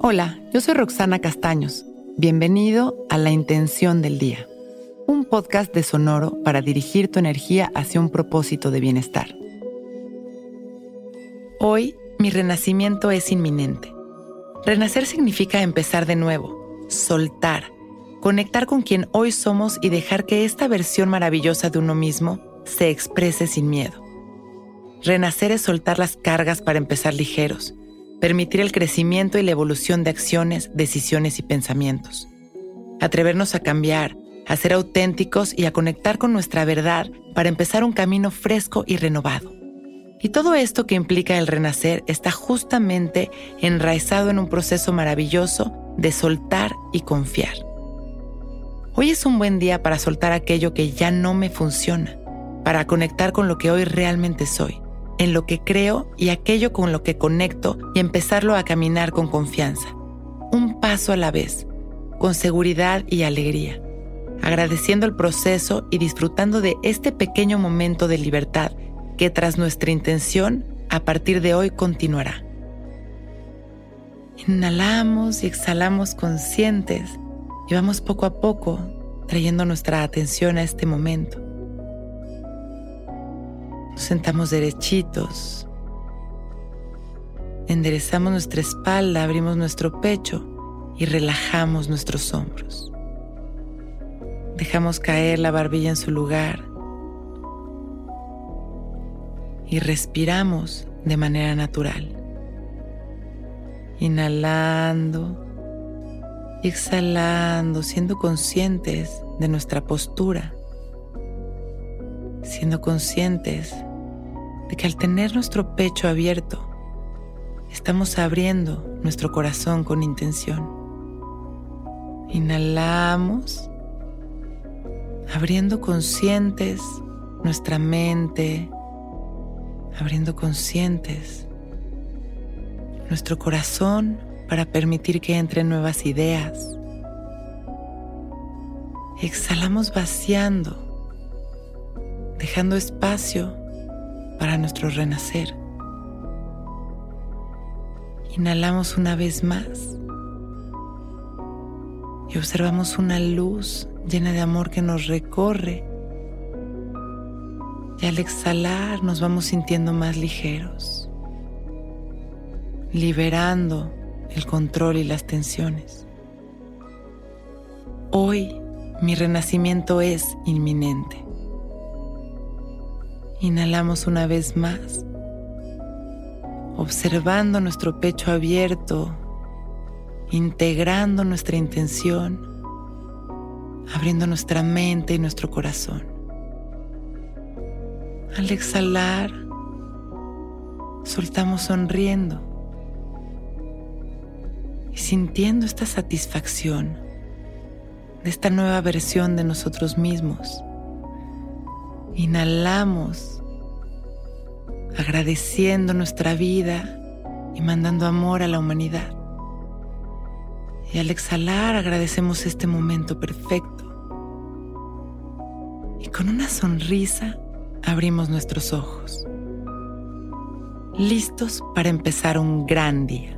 Hola, yo soy Roxana Castaños. Bienvenido a La Intención del Día, un podcast de Sonoro para dirigir tu energía hacia un propósito de bienestar. Hoy, mi renacimiento es inminente. Renacer significa empezar de nuevo, soltar, conectar con quien hoy somos y dejar que esta versión maravillosa de uno mismo se exprese sin miedo. Renacer es soltar las cargas para empezar ligeros permitir el crecimiento y la evolución de acciones, decisiones y pensamientos. Atrevernos a cambiar, a ser auténticos y a conectar con nuestra verdad para empezar un camino fresco y renovado. Y todo esto que implica el renacer está justamente enraizado en un proceso maravilloso de soltar y confiar. Hoy es un buen día para soltar aquello que ya no me funciona, para conectar con lo que hoy realmente soy en lo que creo y aquello con lo que conecto y empezarlo a caminar con confianza. Un paso a la vez, con seguridad y alegría, agradeciendo el proceso y disfrutando de este pequeño momento de libertad que tras nuestra intención, a partir de hoy continuará. Inhalamos y exhalamos conscientes y vamos poco a poco trayendo nuestra atención a este momento sentamos derechitos. Enderezamos nuestra espalda, abrimos nuestro pecho y relajamos nuestros hombros. Dejamos caer la barbilla en su lugar y respiramos de manera natural. Inhalando y exhalando, siendo conscientes de nuestra postura, siendo conscientes de que al tener nuestro pecho abierto, estamos abriendo nuestro corazón con intención. Inhalamos, abriendo conscientes nuestra mente, abriendo conscientes nuestro corazón para permitir que entren nuevas ideas. Exhalamos vaciando, dejando espacio para nuestro renacer. Inhalamos una vez más y observamos una luz llena de amor que nos recorre. Y al exhalar nos vamos sintiendo más ligeros, liberando el control y las tensiones. Hoy mi renacimiento es inminente. Inhalamos una vez más, observando nuestro pecho abierto, integrando nuestra intención, abriendo nuestra mente y nuestro corazón. Al exhalar, soltamos sonriendo y sintiendo esta satisfacción de esta nueva versión de nosotros mismos Inhalamos, agradeciendo nuestra vida y mandando amor a la humanidad. Y al exhalar agradecemos este momento perfecto. Y con una sonrisa abrimos nuestros ojos, listos para empezar un gran día.